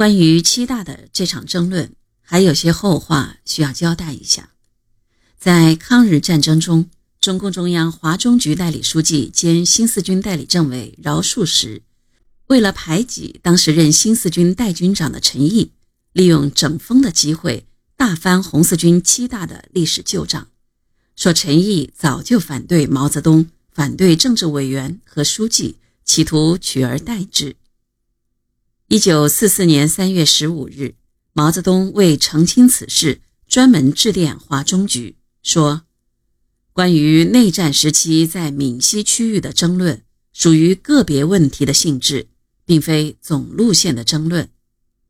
关于七大的这场争论，还有些后话需要交代一下。在抗日战争中，中共中央华中局代理书记兼新四军代理政委饶漱石，为了排挤当时任新四军代军长的陈毅，利用整风的机会，大翻红四军七大的历史旧账，说陈毅早就反对毛泽东，反对政治委员和书记，企图取而代之。一九四四年三月十五日，毛泽东为澄清此事，专门致电华中局，说：“关于内战时期在闽西区域的争论，属于个别问题的性质，并非总路线的争论，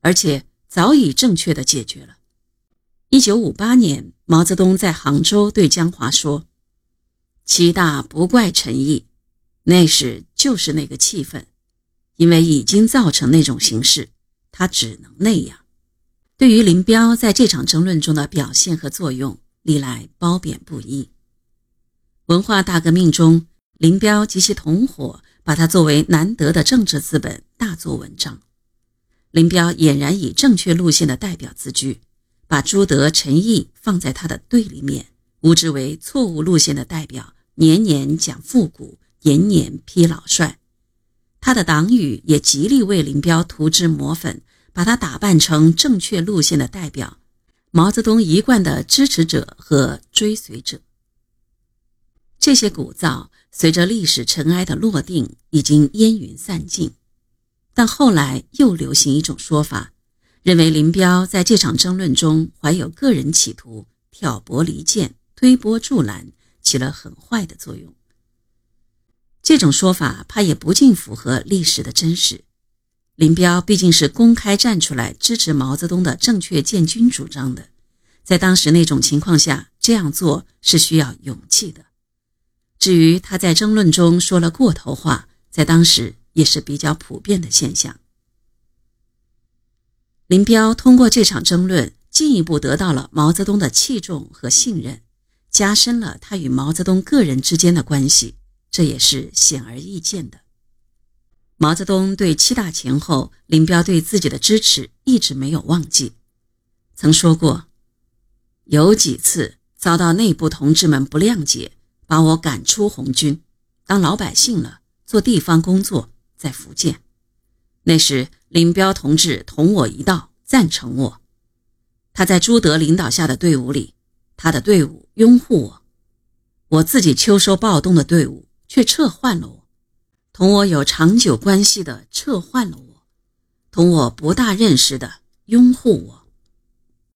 而且早已正确的解决了。”一九五八年，毛泽东在杭州对江华说：“七大不怪陈毅，那时就是那个气氛。”因为已经造成那种形势，他只能那样。对于林彪在这场争论中的表现和作用，历来褒贬不一。文化大革命中，林彪及其同伙把他作为难得的政治资本大做文章。林彪俨然以正确路线的代表自居，把朱德、陈毅放在他的对立面，误之为错误路线的代表，年年讲复古，年年批老帅。他的党羽也极力为林彪涂脂抹粉，把他打扮成正确路线的代表，毛泽东一贯的支持者和追随者。这些鼓噪随着历史尘埃的落定，已经烟云散尽。但后来又流行一种说法，认为林彪在这场争论中怀有个人企图，挑拨离间，推波助澜，起了很坏的作用。这种说法怕也不尽符合历史的真实。林彪毕竟是公开站出来支持毛泽东的正确建军主张的，在当时那种情况下这样做是需要勇气的。至于他在争论中说了过头话，在当时也是比较普遍的现象。林彪通过这场争论，进一步得到了毛泽东的器重和信任，加深了他与毛泽东个人之间的关系。这也是显而易见的。毛泽东对七大前后林彪对自己的支持一直没有忘记，曾说过，有几次遭到内部同志们不谅解，把我赶出红军，当老百姓了，做地方工作，在福建。那时林彪同志同我一道，赞成我。他在朱德领导下的队伍里，他的队伍拥护我，我自己秋收暴动的队伍。却撤换了我，同我有长久关系的撤换了我，同我不大认识的拥护我。